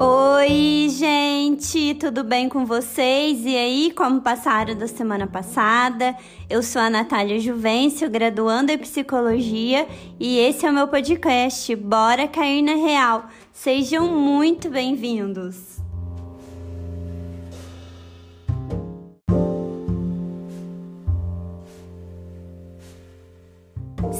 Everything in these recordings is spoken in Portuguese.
Oi, gente, tudo bem com vocês? E aí, como passaram da semana passada? Eu sou a Natália Juvencio, graduando em psicologia, e esse é o meu podcast Bora Cair na Real. Sejam muito bem-vindos.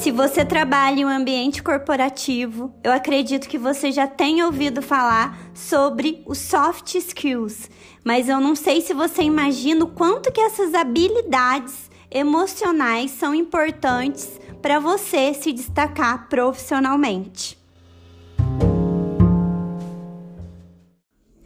Se você trabalha em um ambiente corporativo, eu acredito que você já tenha ouvido falar sobre os soft skills, mas eu não sei se você imagina o quanto que essas habilidades emocionais são importantes para você se destacar profissionalmente.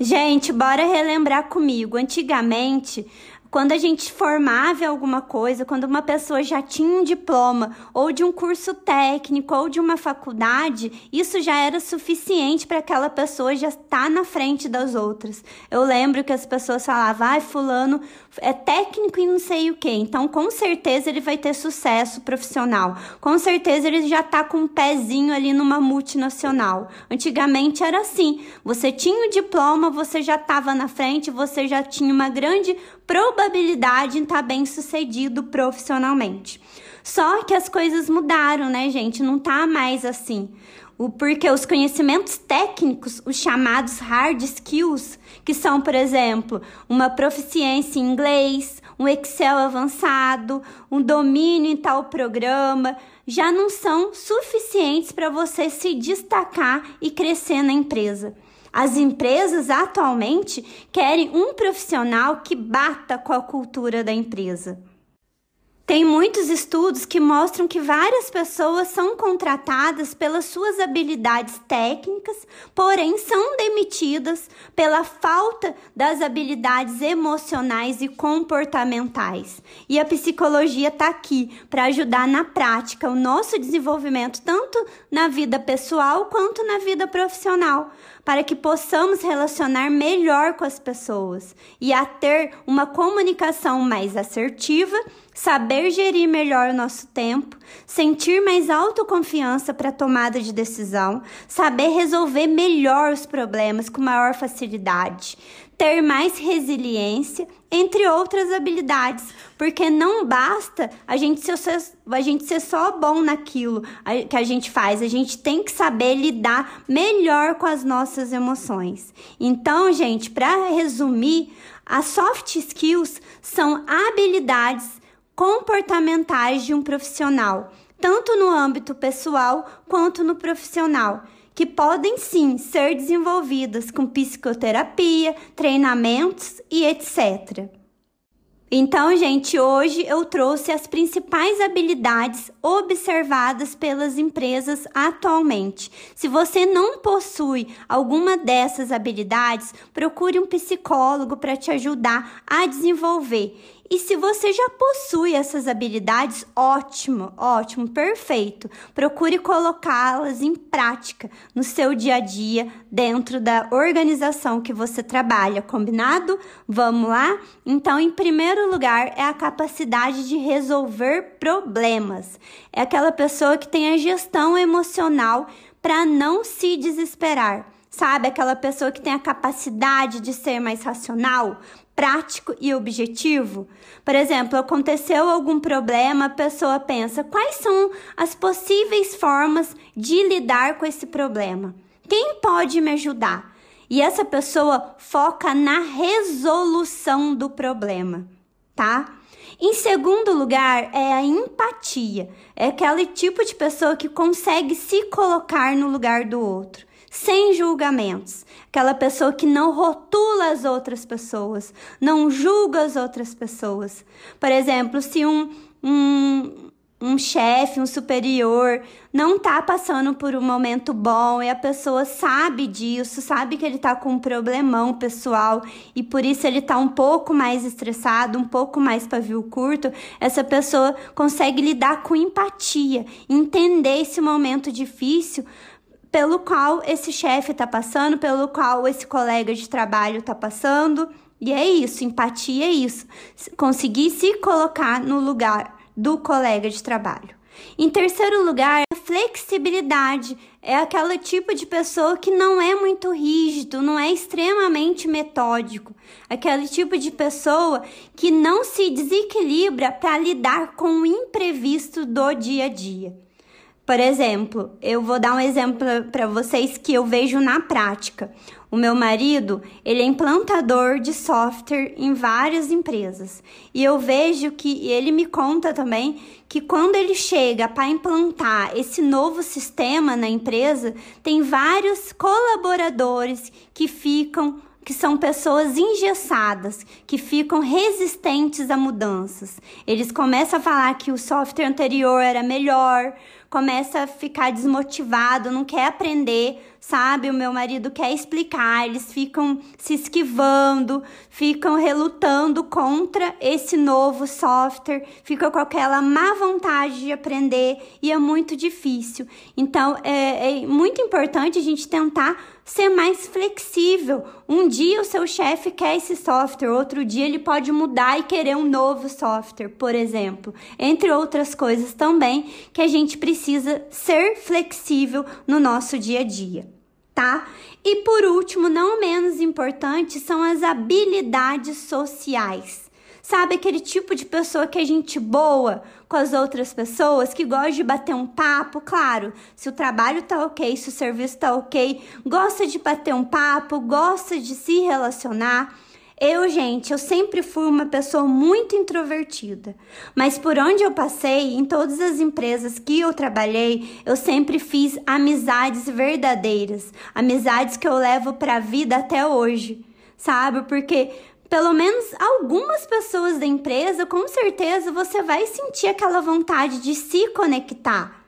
Gente, bora relembrar comigo. Antigamente, quando a gente formava alguma coisa, quando uma pessoa já tinha um diploma, ou de um curso técnico, ou de uma faculdade, isso já era suficiente para aquela pessoa já estar na frente das outras. Eu lembro que as pessoas falavam, ah, fulano é técnico e não sei o que, então com certeza ele vai ter sucesso profissional. Com certeza ele já está com um pezinho ali numa multinacional. Antigamente era assim, você tinha o diploma, você já estava na frente, você já tinha uma grande probabilidade em estar tá bem sucedido profissionalmente. Só que as coisas mudaram, né, gente? Não tá mais assim. O, porque os conhecimentos técnicos, os chamados hard skills, que são, por exemplo, uma proficiência em inglês, um Excel avançado, um domínio em tal programa, já não são suficientes para você se destacar e crescer na empresa. As empresas atualmente querem um profissional que bata com a cultura da empresa. Tem muitos estudos que mostram que várias pessoas são contratadas pelas suas habilidades técnicas, porém são demitidas pela falta das habilidades emocionais e comportamentais. E a psicologia está aqui para ajudar na prática o nosso desenvolvimento, tanto na vida pessoal quanto na vida profissional, para que possamos relacionar melhor com as pessoas e a ter uma comunicação mais assertiva saber gerir melhor o nosso tempo, sentir mais autoconfiança para tomada de decisão, saber resolver melhor os problemas com maior facilidade, ter mais resiliência, entre outras habilidades, porque não basta a gente ser, a gente ser só bom naquilo que a gente faz, a gente tem que saber lidar melhor com as nossas emoções. Então, gente, para resumir, as soft skills são habilidades comportamentais de um profissional, tanto no âmbito pessoal quanto no profissional, que podem sim ser desenvolvidas com psicoterapia, treinamentos e etc. Então, gente, hoje eu trouxe as principais habilidades observadas pelas empresas atualmente. Se você não possui alguma dessas habilidades, procure um psicólogo para te ajudar a desenvolver. E se você já possui essas habilidades, ótimo, ótimo, perfeito. Procure colocá-las em prática no seu dia a dia, dentro da organização que você trabalha, combinado? Vamos lá? Então, em primeiro lugar, é a capacidade de resolver problemas. É aquela pessoa que tem a gestão emocional para não se desesperar. Sabe, aquela pessoa que tem a capacidade de ser mais racional, prático e objetivo? Por exemplo, aconteceu algum problema, a pessoa pensa: quais são as possíveis formas de lidar com esse problema? Quem pode me ajudar? E essa pessoa foca na resolução do problema, tá? Em segundo lugar, é a empatia. É aquele tipo de pessoa que consegue se colocar no lugar do outro sem julgamentos. Aquela pessoa que não rotula as outras pessoas, não julga as outras pessoas. Por exemplo, se um, um, um chefe, um superior, não está passando por um momento bom e a pessoa sabe disso, sabe que ele está com um problemão pessoal e por isso ele está um pouco mais estressado, um pouco mais pavio curto, essa pessoa consegue lidar com empatia, entender esse momento difícil pelo qual esse chefe está passando, pelo qual esse colega de trabalho está passando. E é isso, empatia é isso. Conseguir se colocar no lugar do colega de trabalho. Em terceiro lugar, flexibilidade. É aquele tipo de pessoa que não é muito rígido, não é extremamente metódico. Aquele tipo de pessoa que não se desequilibra para lidar com o imprevisto do dia a dia. Por exemplo, eu vou dar um exemplo para vocês que eu vejo na prática. O meu marido, ele é implantador de software em várias empresas. E eu vejo que ele me conta também que quando ele chega para implantar esse novo sistema na empresa, tem vários colaboradores que ficam que são pessoas engessadas, que ficam resistentes a mudanças. Eles começam a falar que o software anterior era melhor, começa a ficar desmotivado, não quer aprender, sabe? O meu marido quer explicar, eles ficam se esquivando, ficam relutando contra esse novo software, ficam com aquela má vontade de aprender e é muito difícil. Então é, é muito importante a gente tentar ser mais flexível. Um dia o seu chefe quer esse software, outro dia ele pode mudar e querer um novo software, por exemplo. Entre outras coisas também que a gente precisa ser flexível no nosso dia a dia, tá? E por último, não menos importante, são as habilidades sociais. Sabe aquele tipo de pessoa que é gente boa com as outras pessoas, que gosta de bater um papo? Claro, se o trabalho tá ok, se o serviço tá ok, gosta de bater um papo, gosta de se relacionar. Eu, gente, eu sempre fui uma pessoa muito introvertida, mas por onde eu passei, em todas as empresas que eu trabalhei, eu sempre fiz amizades verdadeiras, amizades que eu levo para a vida até hoje, sabe? Porque pelo menos algumas pessoas da empresa, com certeza você vai sentir aquela vontade de se conectar.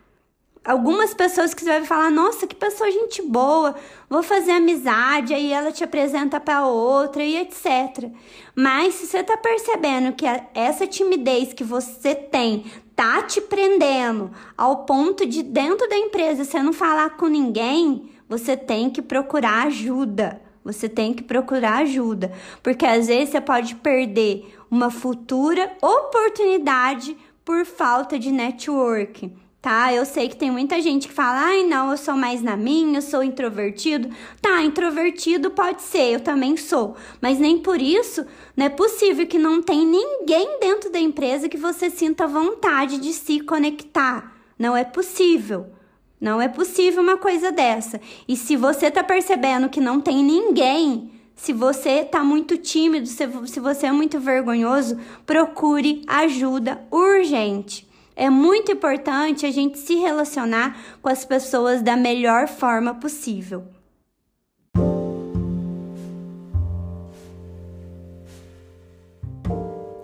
Algumas pessoas que você vai falar, nossa, que pessoa gente boa, vou fazer amizade, aí ela te apresenta para outra e etc. Mas se você tá percebendo que essa timidez que você tem tá te prendendo ao ponto de dentro da empresa você não falar com ninguém, você tem que procurar ajuda. Você tem que procurar ajuda, porque às vezes você pode perder uma futura oportunidade por falta de network, tá? Eu sei que tem muita gente que fala: "Ai, não, eu sou mais na minha, eu sou introvertido". Tá, introvertido pode ser, eu também sou, mas nem por isso não é possível que não tem ninguém dentro da empresa que você sinta vontade de se conectar. Não é possível. Não é possível uma coisa dessa. E se você tá percebendo que não tem ninguém, se você tá muito tímido, se, você é muito vergonhoso, procure ajuda urgente. É muito importante a gente se relacionar com as pessoas da melhor forma possível.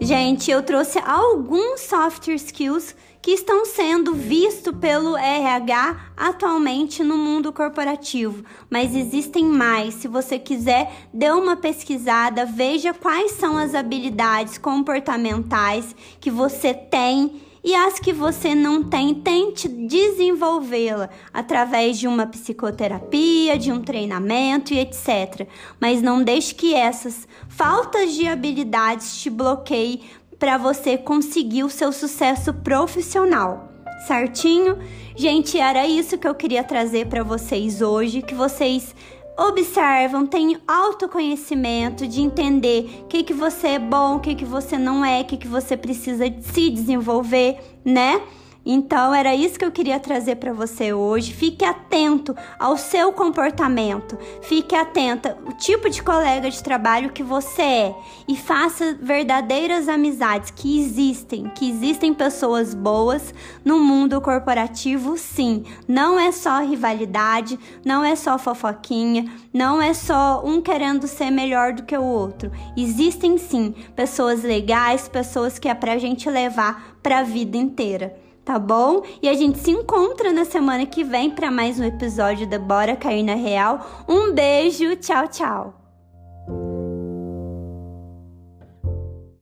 Gente, eu trouxe alguns soft skills que estão sendo vistos pelo RH atualmente no mundo corporativo, mas existem mais. Se você quiser, dê uma pesquisada, veja quais são as habilidades comportamentais que você tem e as que você não tem, tente desenvolvê-la através de uma psicoterapia, de um treinamento e etc. Mas não deixe que essas faltas de habilidades te bloqueiem para você conseguir o seu sucesso profissional. Certinho? Gente, era isso que eu queria trazer para vocês hoje, que vocês observam, tenham autoconhecimento de entender o que, que você é bom, o que, que você não é, o que, que você precisa se desenvolver, né? Então era isso que eu queria trazer para você hoje. Fique atento ao seu comportamento. Fique atenta o tipo de colega de trabalho que você é e faça verdadeiras amizades que existem, que existem pessoas boas no mundo corporativo, sim. Não é só rivalidade, não é só fofoquinha, não é só um querendo ser melhor do que o outro. Existem sim pessoas legais, pessoas que é pra gente levar para a vida inteira tá bom? E a gente se encontra na semana que vem para mais um episódio da Bora Cair na Real. Um beijo, tchau, tchau.